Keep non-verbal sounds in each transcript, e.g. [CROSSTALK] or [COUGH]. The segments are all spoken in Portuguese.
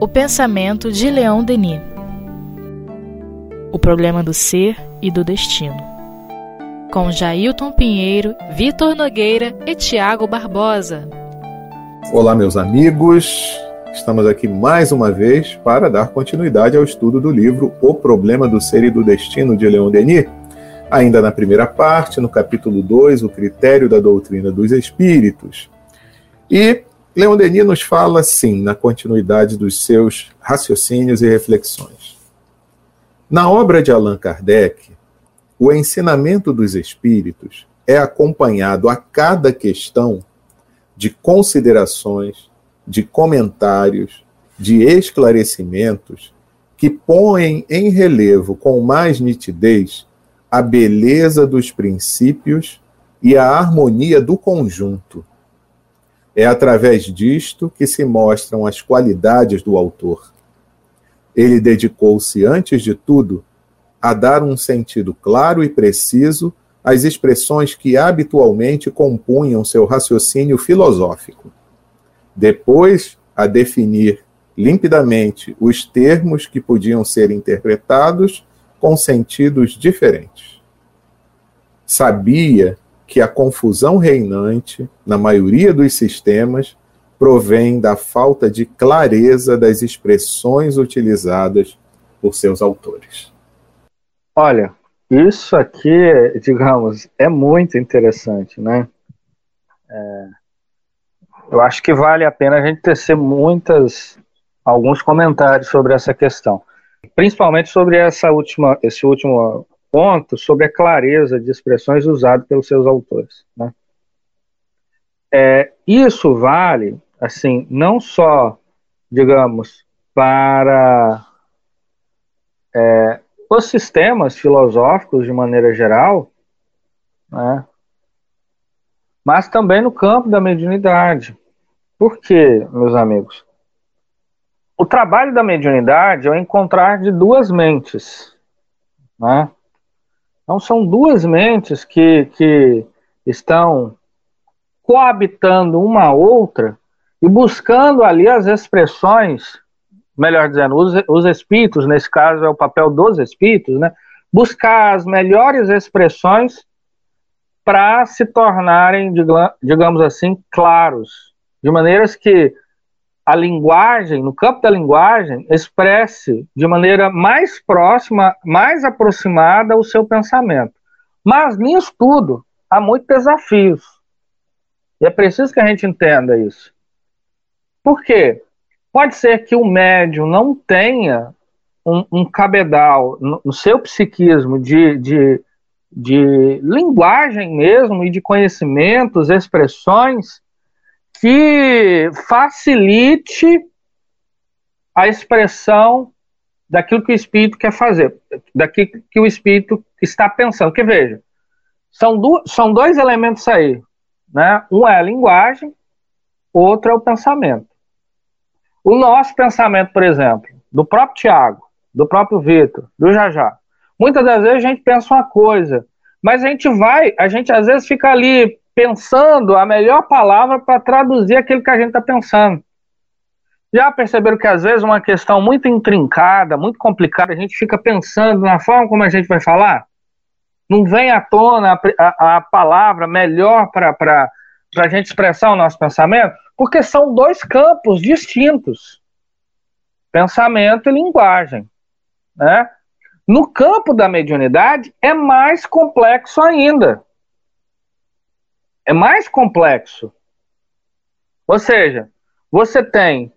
O pensamento de Leon Denis. O problema do ser e do destino. Com Jailton Pinheiro, Vitor Nogueira e Tiago Barbosa. Olá, meus amigos. Estamos aqui mais uma vez para dar continuidade ao estudo do livro O Problema do Ser e do Destino de Leon Denis. Ainda na primeira parte, no capítulo 2, o critério da doutrina dos espíritos. E Leon Denis nos fala, sim, na continuidade dos seus raciocínios e reflexões. Na obra de Allan Kardec, o ensinamento dos espíritos é acompanhado a cada questão de considerações, de comentários, de esclarecimentos que põem em relevo com mais nitidez a beleza dos princípios e a harmonia do conjunto. É através disto que se mostram as qualidades do autor. Ele dedicou-se, antes de tudo, a dar um sentido claro e preciso às expressões que habitualmente compunham seu raciocínio filosófico. Depois, a definir limpidamente os termos que podiam ser interpretados com sentidos diferentes. Sabia que a confusão reinante na maioria dos sistemas provém da falta de clareza das expressões utilizadas por seus autores. Olha, isso aqui, digamos, é muito interessante, né? É, eu acho que vale a pena a gente tecer muitas, alguns comentários sobre essa questão, principalmente sobre essa última, esse último ponto, sobre a clareza de expressões usadas pelos seus autores, né? É, isso vale, assim, não só, digamos, para é, os sistemas filosóficos de maneira geral, né? mas também no campo da mediunidade. Por quê, meus amigos? O trabalho da mediunidade é o encontrar de duas mentes. Né? Então, são duas mentes que, que estão coabitando uma outra e buscando ali as expressões melhor dizendo, os, os espíritos, nesse caso é o papel dos espíritos, né? buscar as melhores expressões para se tornarem, digamos assim, claros, de maneiras que a linguagem, no campo da linguagem, expresse de maneira mais próxima, mais aproximada o seu pensamento. Mas nisso tudo há muitos desafios. E é preciso que a gente entenda isso. Por quê? Pode ser que o médium não tenha um, um cabedal no, no, seu psiquismo de, de, de linguagem mesmo e de conhecimentos, expressões que facilite a expressão daquilo que o espírito quer fazer, daquilo que o espírito está pensando. Porque veja, são, são dois elementos aí, né? Um é a linguagem, outro é o pensamento. O nosso pensamento, por exemplo, do próprio Tiago, do próprio Vitor, do Jajá, muitas das vezes a gente pensa uma coisa, mas a gente vai, a gente às vezes fica ali pensando a melhor palavra para traduzir aquilo que a gente está pensando. Já perceberam que às vezes uma questão muito intrincada, muito complicada, a gente fica pensando na forma como a gente vai falar? Não vem à tona a, a, a palavra melhor para a gente expressar o nosso pensamento? Porque são dois campos distintos: pensamento e linguagem. Né? No campo da mediunidade, é mais complexo ainda. É mais complexo. Ou seja, você tem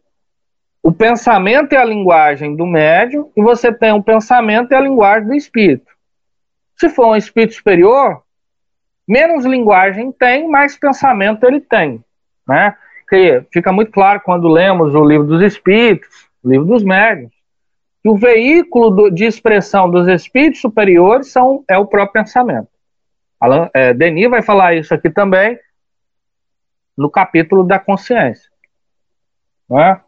o pensamento e a linguagem do médium e você tem o pensamento e a linguagem do espírito. Se for um espírito superior, menos linguagem tem, mais pensamento ele tem. Né? que fica muito claro quando lemos o livro dos espíritos, o livro dos médiuns, que o veículo do, de expressão dos espíritos superiores são, é o próprio pensamento. Alan, é, Denis vai falar isso aqui também no capítulo da consciência. Né?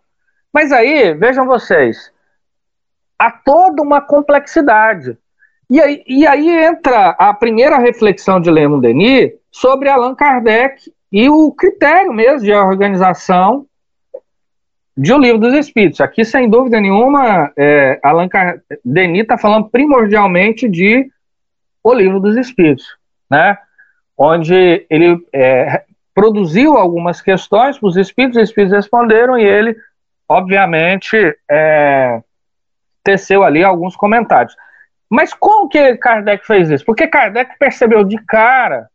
Mas aí, vejam vocês, há toda uma complexidade. E aí, e aí entra a primeira reflexão de Leon Denis sobre Allan Kardec e o critério mesmo de organização de O Livro dos Espíritos. Aqui, sem dúvida nenhuma, é, Allan Kardec, Denis está falando primordialmente de O Livro dos Espíritos, né? onde ele é, produziu algumas questões para os espíritos, os espíritos responderam e ele, obviamente, é, teceu ali alguns comentários. Mas como que Kardec fez isso? Porque Kardec percebeu de cara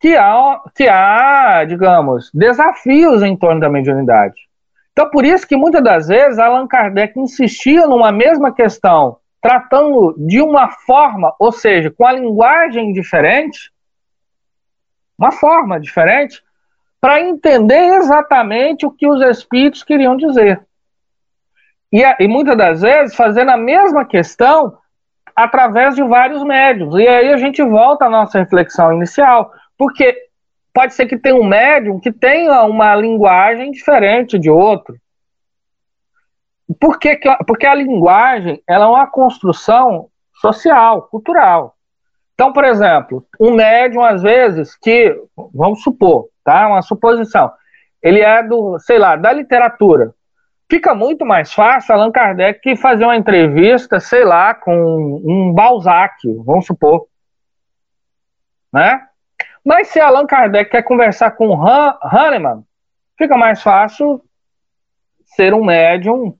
que há, que há, digamos, desafios em torno da mediunidade. Então, por isso que muitas das vezes Allan Kardec insistia numa mesma questão, tratando de uma forma, ou seja, com a linguagem diferente, uma forma diferente, para entender exatamente o que os espíritos queriam dizer. E, e muitas das vezes fazendo a mesma questão através de vários médiums. E aí a gente volta à nossa reflexão inicial. Porque pode ser que tenha um médium que tenha uma linguagem diferente de outro. Por que, porque a linguagem ela é uma construção social, cultural. Então, por exemplo, um médium, às vezes, que, vamos supor, tá? Uma suposição, ele é do, sei lá, da literatura. Fica muito mais fácil Allan Kardec fazer uma entrevista, sei lá, com um Balzac, vamos supor. Né? Mas se Allan Kardec quer conversar com Han Hahnemann, fica mais fácil ser um médium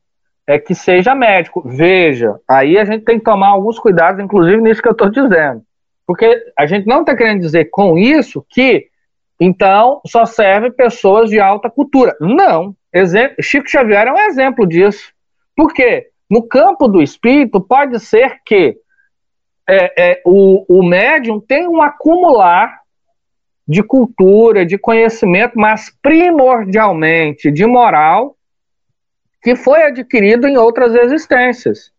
é que seja médico. Veja, aí a gente tem que tomar alguns cuidados, inclusive nisso que eu estou dizendo. Porque a gente não está querendo dizer com isso que, então, só serve pessoas de alta cultura. Não. Exemplo, Chico Xavier é um exemplo disso. Por quê? No campo do espírito, pode ser que é, é, o, o médium tenha um acumular de cultura, de conhecimento, mas primordialmente de moral, que foi adquirido em outras existências.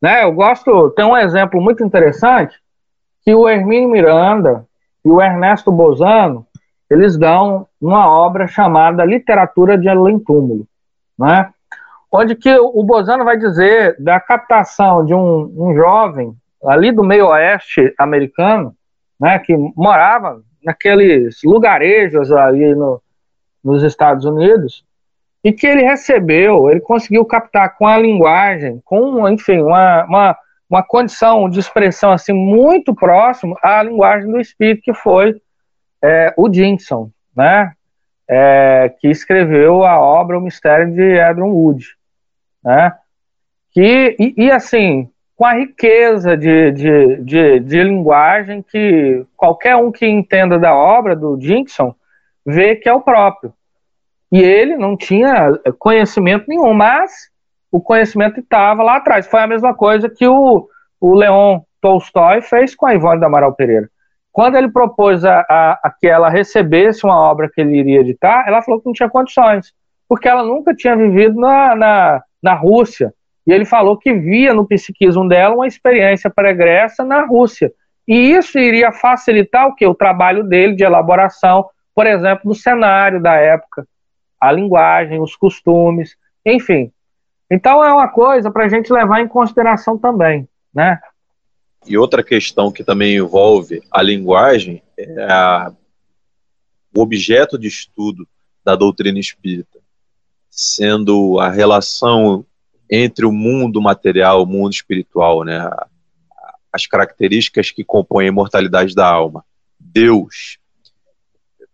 Né? Eu gosto, tem um exemplo muito interessante, que o Hermínio Miranda e o Ernesto Bozano, eles dão uma obra chamada Literatura de Além Túmulo, né? onde que o Bozano vai dizer da captação de um, um jovem ali do meio oeste americano, né, que morava naqueles lugarejos ali no, nos Estados Unidos, e que ele recebeu, ele conseguiu captar com a linguagem, com, enfim, uma, uma, uma condição de expressão assim muito próximo à linguagem do espírito, que foi é, o Dinson, né? É, que escreveu a obra O Mistério de Edron Wood, né? Que, e, e assim, com a riqueza de, de, de, de, linguagem que qualquer um que entenda da obra do Dixon vê que é o próprio. E ele não tinha conhecimento nenhum, mas o conhecimento estava lá atrás. Foi a mesma coisa que o, o Leon Tolstói fez com a Ivone da Amaral Pereira. Quando ele propôs a, a, a que ela recebesse uma obra que ele iria editar, ela falou que não tinha condições, porque ela nunca tinha vivido na, na, na Rússia, e ele falou que via no psiquismo dela uma experiência pregressa na Rússia. E isso iria facilitar o que? O trabalho dele de elaboração, por exemplo, do cenário da época, a linguagem, os costumes, enfim. Então é uma coisa para a gente levar em consideração também, né? E outra questão que também envolve a linguagem é a, o objeto de estudo da doutrina espírita, sendo a relação entre o mundo material e o mundo espiritual, né? As características que compõem a imortalidade da alma. Deus.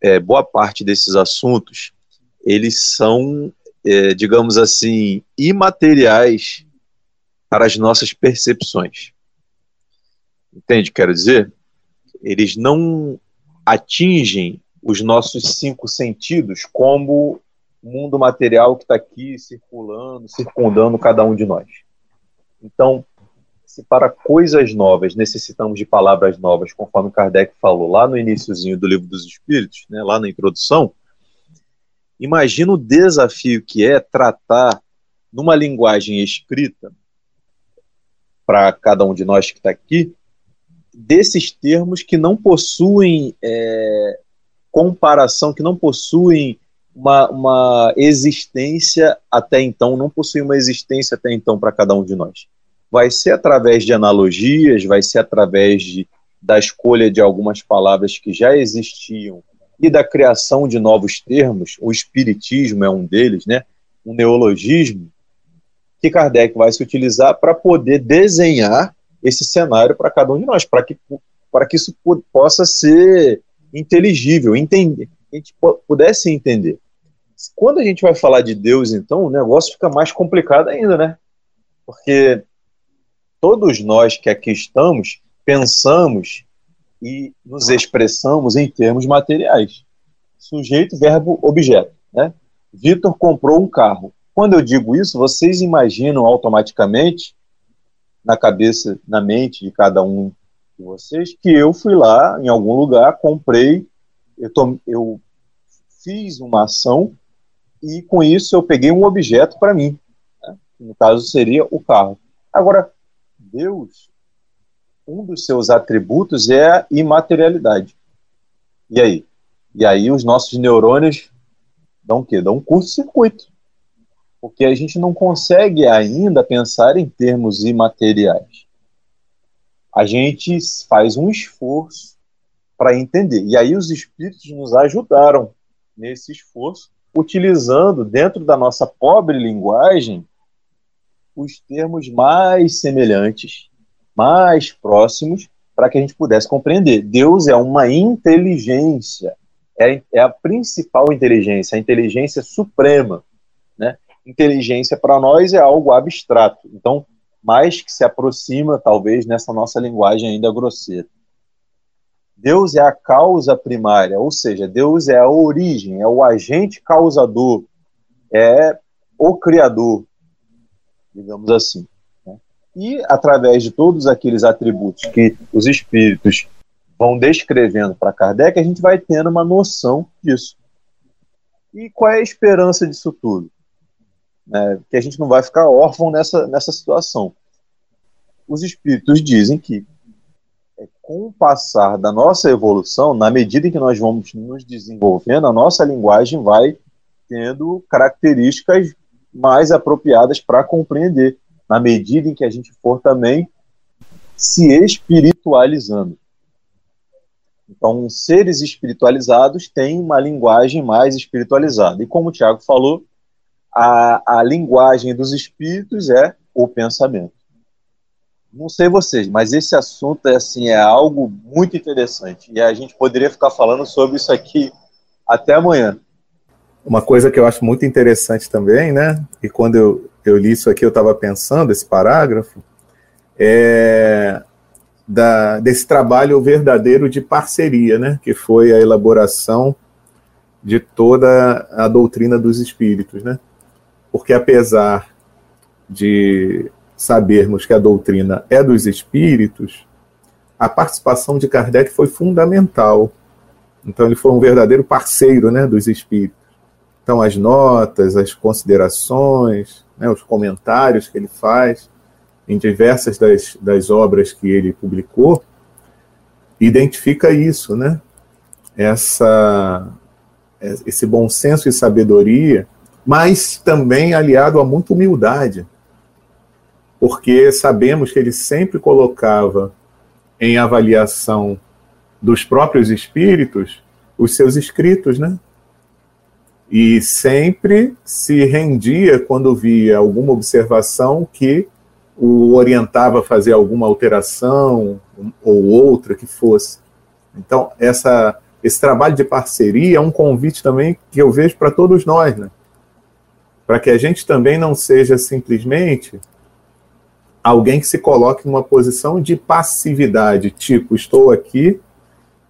É, boa parte desses assuntos, eles são, é, digamos assim, imateriais para as nossas percepções. Entende? Quero dizer, eles não atingem os nossos cinco sentidos como mundo material que está aqui circulando, circundando cada um de nós. Então, se para coisas novas necessitamos de palavras novas, conforme Kardec falou lá no iníciozinho do livro dos Espíritos, né, lá na introdução, imagina o desafio que é tratar numa linguagem escrita para cada um de nós que está aqui desses termos que não possuem é, comparação, que não possuem uma, uma existência até então, não possui uma existência até então para cada um de nós. Vai ser através de analogias, vai ser através de, da escolha de algumas palavras que já existiam e da criação de novos termos, o espiritismo é um deles, né? um neologismo que Kardec vai se utilizar para poder desenhar esse cenário para cada um de nós, para que, para que isso possa ser inteligível, entender, a gente pudesse entender. Quando a gente vai falar de Deus, então, o negócio fica mais complicado ainda, né? Porque todos nós que aqui estamos pensamos e nos expressamos em termos materiais. Sujeito, verbo, objeto. Né? Vitor comprou um carro. Quando eu digo isso, vocês imaginam automaticamente, na cabeça, na mente de cada um de vocês, que eu fui lá em algum lugar, comprei, eu, tô, eu fiz uma ação e com isso eu peguei um objeto para mim. Né? No caso seria o carro. Agora, Deus, um dos seus atributos é a imaterialidade. E aí? E aí os nossos neurônios dão o quê? Dão um curto-circuito. Porque a gente não consegue ainda pensar em termos imateriais. A gente faz um esforço para entender. E aí os espíritos nos ajudaram nesse esforço, utilizando dentro da nossa pobre linguagem os termos mais semelhantes, mais próximos, para que a gente pudesse compreender. Deus é uma inteligência, é, é a principal inteligência, a inteligência suprema. Né? Inteligência para nós é algo abstrato, então, mais que se aproxima, talvez, nessa nossa linguagem ainda grosseira. Deus é a causa primária, ou seja, Deus é a origem, é o agente causador, é o criador, digamos assim. E através de todos aqueles atributos que os espíritos vão descrevendo para Kardec, a gente vai tendo uma noção disso. E qual é a esperança disso tudo? É, que a gente não vai ficar órfão nessa, nessa situação. Os espíritos dizem que é, com o passar da nossa evolução, na medida em que nós vamos nos desenvolvendo, a nossa linguagem vai tendo características mais apropriadas para compreender, na medida em que a gente for também se espiritualizando. Então, seres espiritualizados têm uma linguagem mais espiritualizada. E como o Tiago falou, a, a linguagem dos espíritos é o pensamento. Não sei vocês, mas esse assunto é assim é algo muito interessante e a gente poderia ficar falando sobre isso aqui até amanhã. Uma coisa que eu acho muito interessante também, né? E quando eu, eu li isso aqui, eu estava pensando, esse parágrafo, é da, desse trabalho verdadeiro de parceria, né? Que foi a elaboração de toda a doutrina dos espíritos, né? Porque apesar de sabermos que a doutrina é dos espíritos, a participação de Kardec foi fundamental. Então ele foi um verdadeiro parceiro, né, dos espíritos. Então, as notas, as considerações, né, os comentários que ele faz em diversas das, das obras que ele publicou, identifica isso, né? Essa, esse bom senso e sabedoria, mas também aliado a muita humildade, porque sabemos que ele sempre colocava em avaliação dos próprios espíritos os seus escritos, né? E sempre se rendia quando via alguma observação que o orientava a fazer alguma alteração ou outra que fosse. Então, essa, esse trabalho de parceria é um convite também que eu vejo para todos nós, né? Para que a gente também não seja simplesmente alguém que se coloque numa posição de passividade, tipo, estou aqui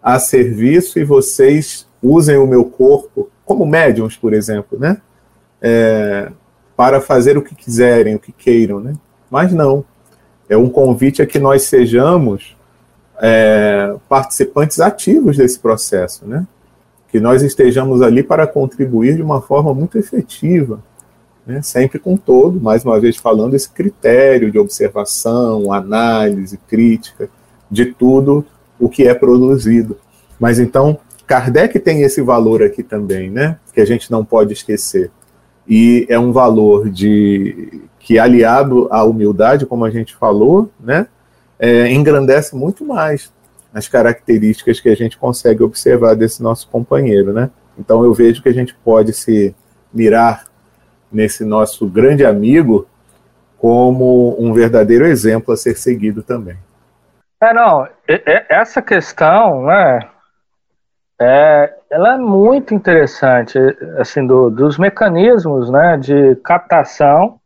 a serviço e vocês usem o meu corpo como médiums, por exemplo, né? É, para fazer o que quiserem, o que queiram, né? Mas não. É um convite a que nós sejamos é, participantes ativos desse processo, né? Que nós estejamos ali para contribuir de uma forma muito efetiva, né? sempre com todo, mais uma vez falando, esse critério de observação, análise, crítica de tudo o que é produzido. Mas então, Kardec tem esse valor aqui também, né? Que a gente não pode esquecer. E é um valor de que aliado à humildade, como a gente falou, né? É, engrandece muito mais as características que a gente consegue observar desse nosso companheiro, né? Então eu vejo que a gente pode se mirar nesse nosso grande amigo como um verdadeiro exemplo a ser seguido também. É, não, essa questão, né, é, ela é muito interessante, assim, do, dos mecanismos, né, de captação,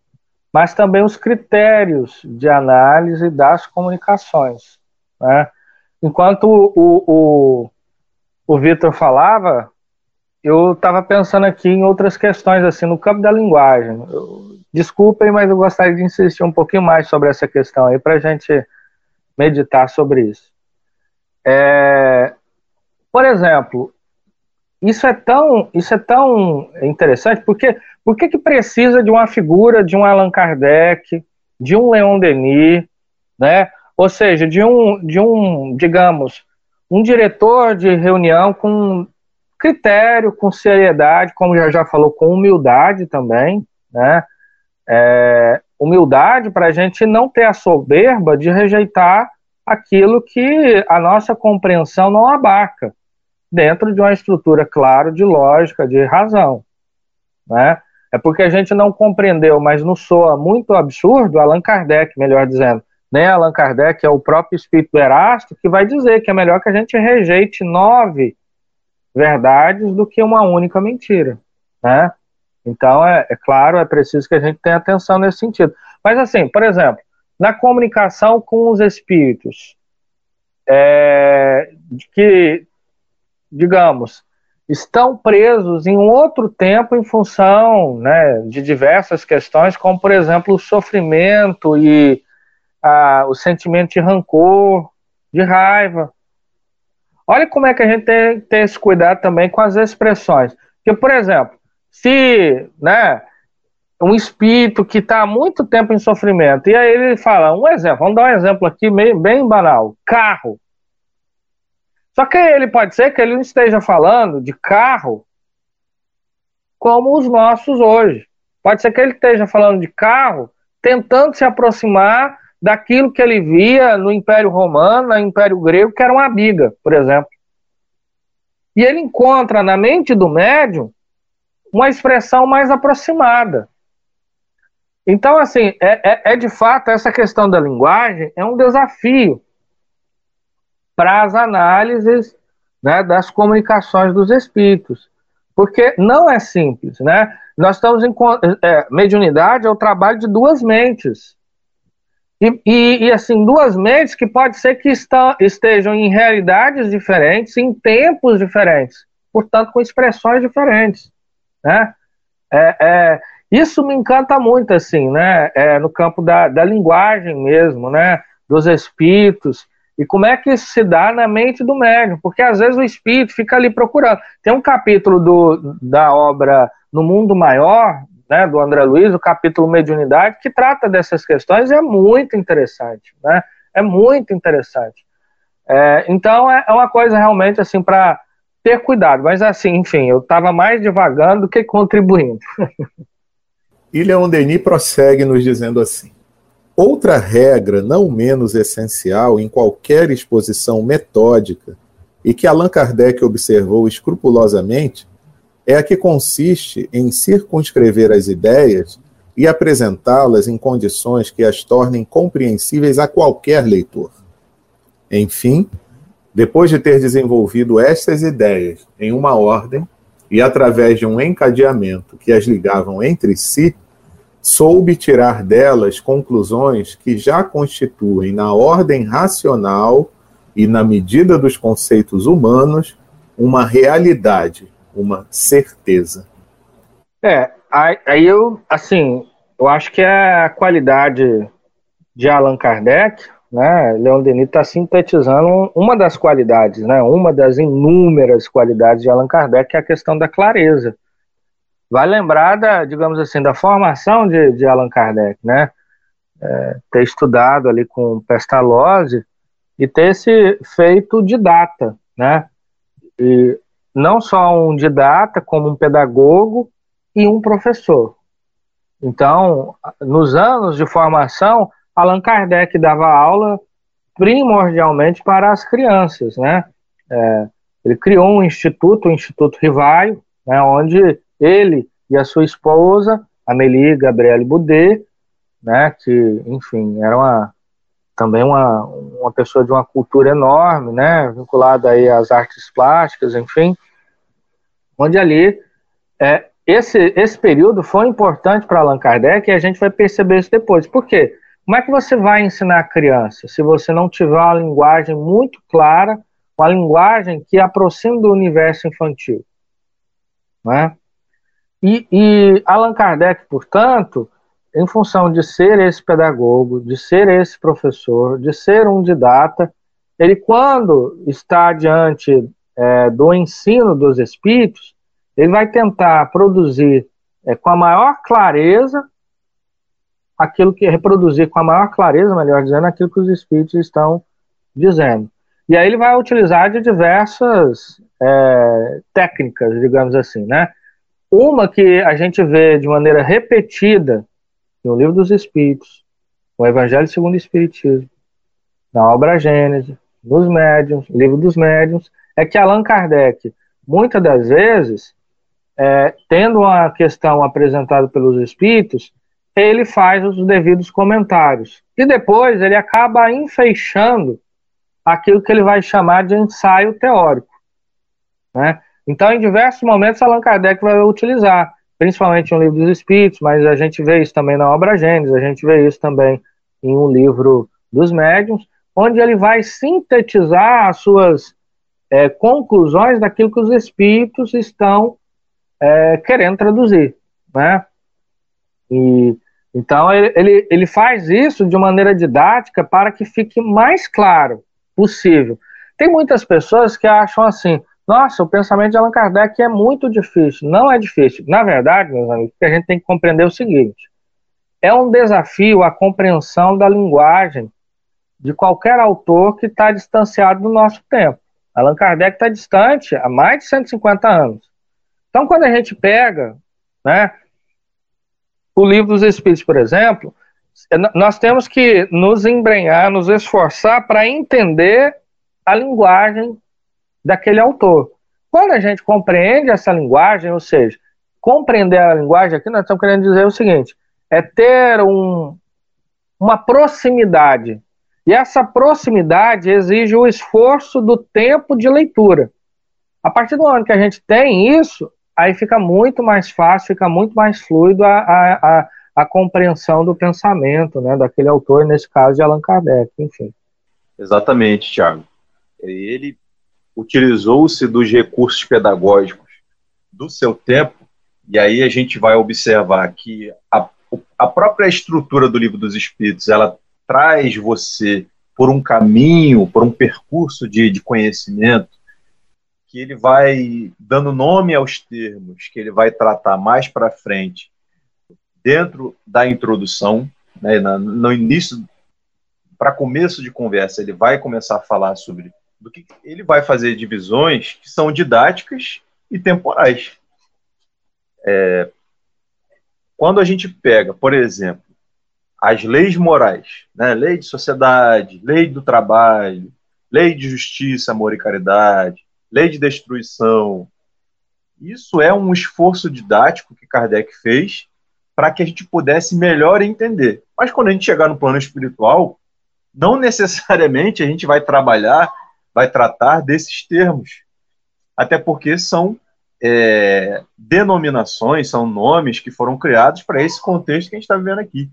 mas também os critérios de análise das comunicações, né. Enquanto o, o, o Vitor falava, eu estava pensando aqui em outras questões, assim, no campo da linguagem. Desculpem, mas eu gostaria de insistir um pouquinho mais sobre essa questão aí, para a gente meditar sobre isso. É, por exemplo, isso é tão, isso é tão interessante, porque por que, precisa de uma figura de um Allan Kardec, de um Leon Denis, né? Ou seja, de um, de um, digamos, um diretor de reunião com critério, com seriedade, como já já falou, com humildade também, né? É, humildade para a gente não ter a soberba de rejeitar aquilo que a nossa compreensão não abarca, dentro de uma estrutura, claro, de lógica, de razão, né? É porque a gente não compreendeu, mas não soa muito absurdo, Allan Kardec, melhor dizendo, né? Allan Kardec é o próprio espírito Erasto que vai dizer que é melhor que a gente rejeite nove verdades do que uma única mentira, né? Então, é, é, claro, é preciso que a gente tenha atenção nesse sentido. Mas, assim, por exemplo, na comunicação com os espíritos, é, que, digamos, estão presos em um outro tempo em função né, de diversas questões, como, por exemplo, o sofrimento e a, o sentimento de rancor, de raiva. Olha como é que a gente tem, tem esse cuidado também com as expressões. Porque, por exemplo, se né, um espírito que está há muito tempo em sofrimento, e aí ele fala, um exemplo, vamos dar um exemplo aqui meio, bem banal, carro. Só que ele pode ser que ele não esteja falando de carro como os nossos hoje. Pode ser que ele esteja falando de carro tentando se aproximar daquilo que ele via no Império Romano, no Império Grego, que era uma biga, por exemplo. E ele encontra na mente do médium uma expressão mais aproximada. Então, assim, é, é, é de fato essa questão da linguagem é um desafio para as análises né, das comunicações dos espíritos, porque não é simples, né? Nós estamos em é, mediunidade é o trabalho de duas mentes. E, e, e, assim, duas mentes que pode ser que está, estejam em realidades diferentes, em tempos diferentes, portanto, com expressões diferentes, né? É, é, isso me encanta muito, assim, né? É, no campo da, da linguagem mesmo, né? Dos espíritos. E como é que se dá na mente do médium? Porque às vezes o espírito fica ali procurando. Tem um capítulo do, da obra No Mundo Maior, né, do André Luiz, o capítulo Mediunidade, que trata dessas questões e é muito interessante, né? É muito interessante. É, então é, é uma coisa realmente assim para ter cuidado, mas assim, enfim, eu estava mais devagando do que contribuindo. [LAUGHS] Leon Denis prossegue nos dizendo assim: outra regra não menos essencial em qualquer exposição metódica e que Allan Kardec observou escrupulosamente é a que consiste em circunscrever as ideias e apresentá-las em condições que as tornem compreensíveis a qualquer leitor. Enfim, depois de ter desenvolvido estas ideias em uma ordem e através de um encadeamento que as ligavam entre si, soube tirar delas conclusões que já constituem, na ordem racional e na medida dos conceitos humanos, uma realidade uma certeza. É, aí eu, assim, eu acho que a qualidade de Allan Kardec, né, Leon Denis está sintetizando uma das qualidades, né, uma das inúmeras qualidades de Allan Kardec, que é a questão da clareza. Vai lembrar da, digamos assim, da formação de, de Allan Kardec, né, é, ter estudado ali com Pestalozzi e ter se feito didata, né, e não só um didata, como um pedagogo e um professor. Então, nos anos de formação, Allan Kardec dava aula primordialmente para as crianças, né? É, ele criou um instituto, o Instituto Rivaio, né, onde ele e a sua esposa Amélie Gabrielle Boudet, né, que, enfim, era uma, também uma, uma pessoa de uma cultura enorme, né, vinculada aí às artes plásticas, enfim, onde ali é, esse, esse período foi importante para Allan Kardec e a gente vai perceber isso depois. Por quê? Como é que você vai ensinar a criança se você não tiver uma linguagem muito clara, uma linguagem que aproxime do universo infantil? Né? E, e Allan Kardec, portanto, em função de ser esse pedagogo, de ser esse professor, de ser um didata, ele, quando está diante é, do ensino dos espíritos, ele vai tentar produzir é, com a maior clareza aquilo que reproduzir com a maior clareza, melhor dizendo, aquilo que os espíritos estão dizendo. E aí ele vai utilizar de diversas é, técnicas, digamos assim, né? Uma que a gente vê de maneira repetida no Livro dos Espíritos, no Evangelho segundo o Espiritismo, na obra Gênesis, nos Médiuns, Livro dos Médiuns, é que Allan Kardec, muitas das vezes, é, tendo uma questão apresentada pelos espíritos, ele faz os devidos comentários. E depois ele acaba enfeixando aquilo que ele vai chamar de ensaio teórico. Né? Então, em diversos momentos, Allan Kardec vai utilizar, principalmente no livro dos Espíritos, mas a gente vê isso também na obra Gênesis, a gente vê isso também em um livro dos Médiuns, onde ele vai sintetizar as suas é, conclusões daquilo que os Espíritos estão é, querendo traduzir, né? E, então, ele, ele faz isso de maneira didática para que fique mais claro possível. Tem muitas pessoas que acham assim, nossa, o pensamento de Allan Kardec é muito difícil. Não é difícil. Na verdade, meus amigos, a gente tem que compreender o seguinte: é um desafio a compreensão da linguagem de qualquer autor que está distanciado do nosso tempo. Allan Kardec está distante há mais de 150 anos. Então, quando a gente pega né, o livro dos Espíritos, por exemplo, nós temos que nos embrenhar, nos esforçar para entender a linguagem daquele autor. Quando a gente compreende essa linguagem, ou seja, compreender a linguagem aqui, nós estamos querendo dizer o seguinte: é ter um, uma proximidade. E essa proximidade exige o esforço do tempo de leitura. A partir do momento que a gente tem isso, aí fica muito mais fácil, fica muito mais fluido a, a, a, a compreensão do pensamento né, daquele autor, nesse caso de Allan Kardec, enfim. Exatamente, Tiago. Ele utilizou-se dos recursos pedagógicos do seu tempo, e aí a gente vai observar que a, a própria estrutura do Livro dos Espíritos, ela traz você por um caminho, por um percurso de, de conhecimento, que ele vai dando nome aos termos, que ele vai tratar mais para frente, dentro da introdução, né, no início, para começo de conversa, ele vai começar a falar sobre do que ele vai fazer divisões que são didáticas e temporais. É, quando a gente pega, por exemplo, as leis morais, né, lei de sociedade, lei do trabalho, lei de justiça, amor e caridade, lei de destruição, isso é um esforço didático que Kardec fez para que a gente pudesse melhor entender. Mas quando a gente chegar no plano espiritual, não necessariamente a gente vai trabalhar vai tratar desses termos. Até porque são é, denominações, são nomes que foram criados para esse contexto que a gente está vivendo aqui.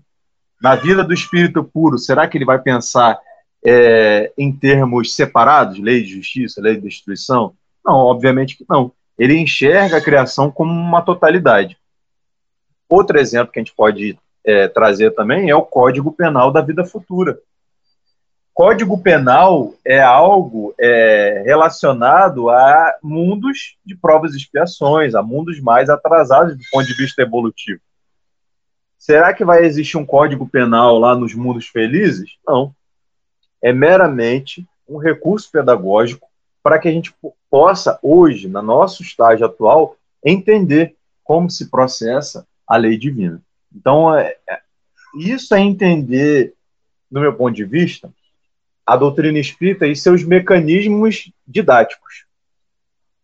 Na vida do espírito puro, será que ele vai pensar é, em termos separados, lei de justiça, lei de destruição? Não, obviamente que não. Ele enxerga a criação como uma totalidade. Outro exemplo que a gente pode é, trazer também é o Código Penal da Vida Futura, Código Penal é algo é, relacionado a mundos de provas e expiações, a mundos mais atrasados do ponto de vista evolutivo. Será que vai existir um Código Penal lá nos mundos felizes? Não. É meramente um recurso pedagógico para que a gente possa, hoje, no nosso estágio atual, entender como se processa a lei divina. Então, é, é, isso é entender, no meu ponto de vista, a doutrina espírita e seus mecanismos didáticos.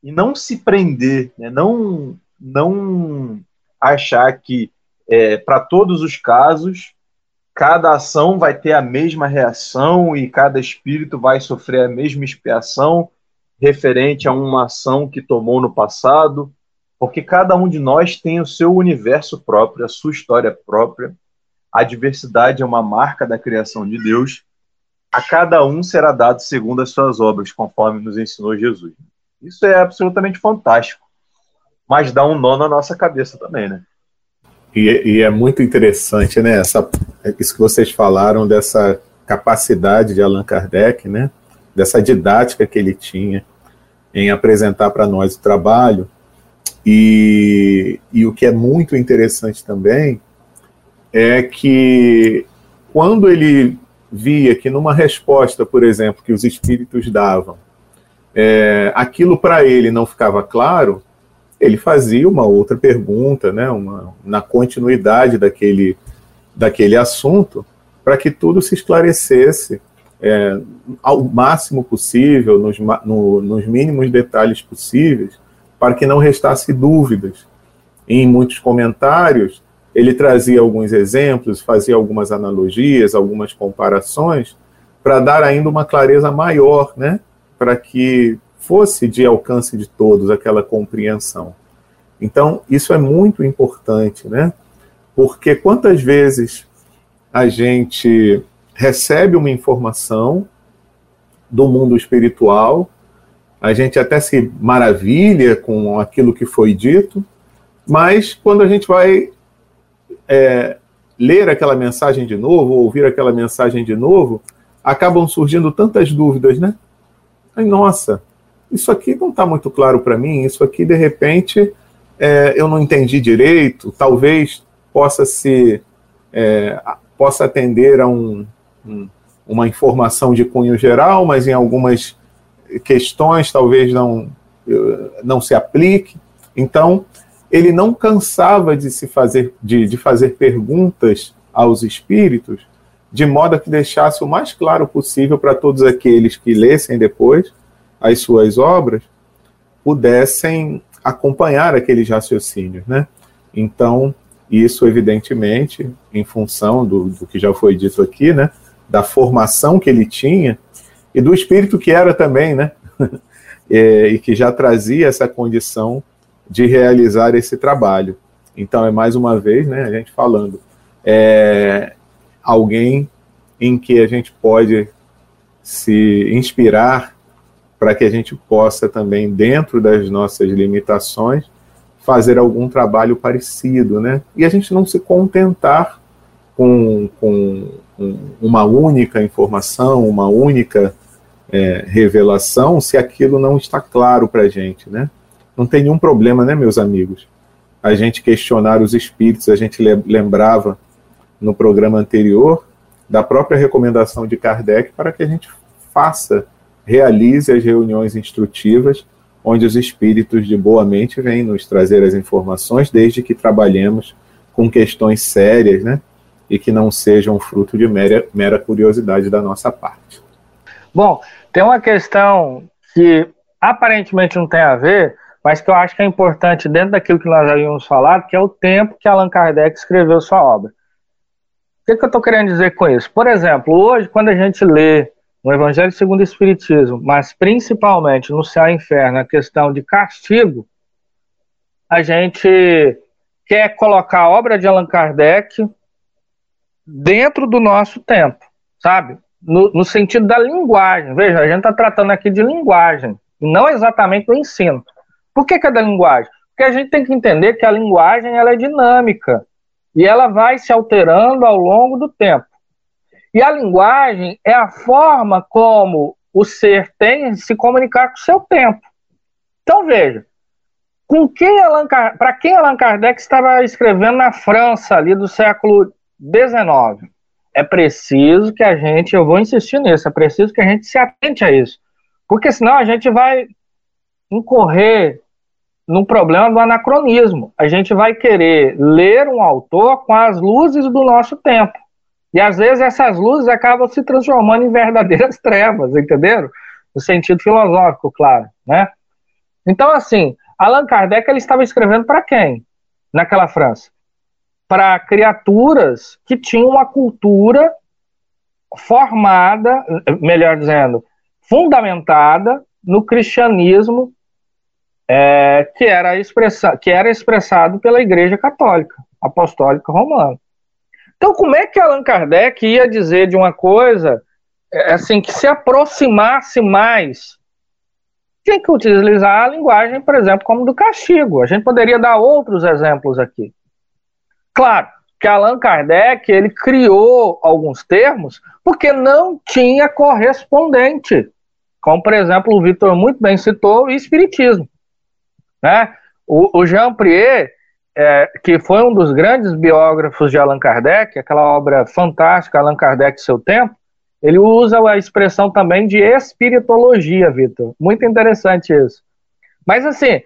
E não se prender, né? não, não achar que é, para todos os casos, cada ação vai ter a mesma reação e cada espírito vai sofrer a mesma expiação referente a uma ação que tomou no passado, porque cada um de nós tem o seu universo próprio, a sua história própria. A diversidade é uma marca da criação de Deus. A cada um será dado segundo as suas obras, conforme nos ensinou Jesus. Isso é absolutamente fantástico, mas dá um nó na nossa cabeça também, né? E, e, é muito interessante, né? Essa, isso que vocês falaram dessa capacidade de Allan Kardec, né? Dessa didática que ele tinha em apresentar para nós o trabalho. E, e o que é muito interessante também é que quando ele via que numa resposta, por exemplo, que os espíritos davam, é, aquilo para ele não ficava claro, ele fazia uma outra pergunta, né, uma, na continuidade daquele, daquele assunto, para que tudo se esclarecesse é, ao máximo possível, nos, no, nos mínimos detalhes possíveis, para que não restasse dúvidas. Em muitos comentários, ele trazia alguns exemplos, fazia algumas analogias, algumas comparações, para dar ainda uma clareza maior, né, para que fosse de alcance de todos aquela compreensão. Então, isso é muito importante, né? Porque quantas vezes a gente recebe uma informação do mundo espiritual, a gente até se maravilha com aquilo que foi dito, mas quando a gente vai é, ler aquela mensagem de novo, ouvir aquela mensagem de novo, acabam surgindo tantas dúvidas, né? Ai, nossa, isso aqui não está muito claro para mim, isso aqui de repente é, eu não entendi direito, talvez possa se é, possa atender a um, um, uma informação de cunho geral, mas em algumas questões talvez não não se aplique. Então ele não cansava de se fazer de, de fazer perguntas aos espíritos de modo que deixasse o mais claro possível para todos aqueles que lessem depois as suas obras pudessem acompanhar aqueles raciocínios, né? Então, isso, evidentemente, em função do, do que já foi dito aqui, né? Da formação que ele tinha e do espírito que era também, né? e, [LAUGHS] e que já trazia essa condição de realizar esse trabalho. Então, é mais uma vez, né, a gente falando, é alguém em que a gente pode se inspirar para que a gente possa também, dentro das nossas limitações, fazer algum trabalho parecido, né? E a gente não se contentar com, com uma única informação, uma única é, revelação, se aquilo não está claro para a gente, né? Não tem nenhum problema, né, meus amigos? A gente questionar os espíritos, a gente lembrava no programa anterior da própria recomendação de Kardec para que a gente faça realize as reuniões instrutivas, onde os espíritos de boa mente vêm nos trazer as informações, desde que trabalhemos com questões sérias, né? E que não sejam fruto de mera, mera curiosidade da nossa parte. Bom, tem uma questão que aparentemente não tem a ver, mas que eu acho que é importante dentro daquilo que nós havíamos falado, que é o tempo que Allan Kardec escreveu sua obra. O que, que eu estou querendo dizer com isso? Por exemplo, hoje, quando a gente lê no Evangelho segundo o Espiritismo, mas principalmente no céu e inferno, a questão de castigo, a gente quer colocar a obra de Allan Kardec dentro do nosso tempo, sabe? No, no sentido da linguagem. Veja, a gente está tratando aqui de linguagem, não exatamente do ensino. Por que, que é da linguagem? Porque a gente tem que entender que a linguagem ela é dinâmica e ela vai se alterando ao longo do tempo. E a linguagem é a forma como o ser tem de se comunicar com o seu tempo. Então veja, com quem para quem Allan Kardec estava escrevendo na França ali do século XIX? É preciso que a gente, eu vou insistir nisso, é preciso que a gente se atente a isso, porque senão a gente vai incorrer no problema do anacronismo. A gente vai querer ler um autor com as luzes do nosso tempo. E às vezes essas luzes acabam se transformando em verdadeiras [LAUGHS] trevas, entenderam? No sentido filosófico, claro, né? Então, assim, Allan Kardec ele estava escrevendo para quem naquela França? para criaturas que tinham uma cultura formada, melhor dizendo, fundamentada no cristianismo é, que, era expressa, que era expressado pela Igreja Católica Apostólica Romana. Então, como é que Allan Kardec ia dizer de uma coisa é, assim que se aproximasse mais? Tinha que utilizar a linguagem, por exemplo, como do castigo. A gente poderia dar outros exemplos aqui. Claro que Allan Kardec ele criou alguns termos porque não tinha correspondente, como por exemplo o Vitor muito bem citou, o espiritismo. Né? O, o Jean Prier, é, que foi um dos grandes biógrafos de Allan Kardec, aquela obra fantástica, Allan Kardec seu tempo, ele usa a expressão também de espiritologia, Vitor. Muito interessante isso. Mas assim,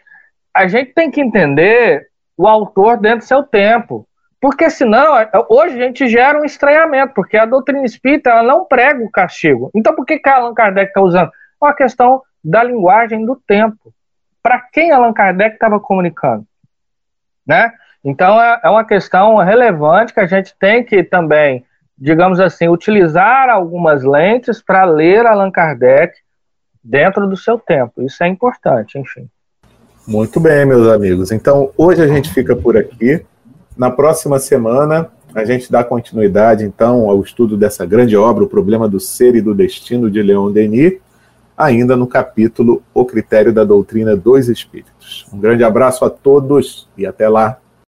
a gente tem que entender o autor dentro do seu tempo. Porque senão, hoje a gente gera um estranhamento, porque a doutrina espírita ela não prega o castigo. Então por que Allan Kardec está usando? É uma questão da linguagem do tempo para quem Allan Kardec estava comunicando, né? Então é, é uma questão relevante que a gente tem que também, digamos assim, utilizar algumas lentes para ler Allan Kardec dentro do seu tempo. Isso é importante, enfim. Muito bem, meus amigos. Então, hoje a gente fica por aqui. Na próxima semana, a gente dá continuidade, então, ao estudo dessa grande obra, O Problema do Ser e do Destino, de Leon Denis ainda no capítulo O Critério da Doutrina dos Espíritos. Um grande abraço a todos e até lá.